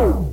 Oh!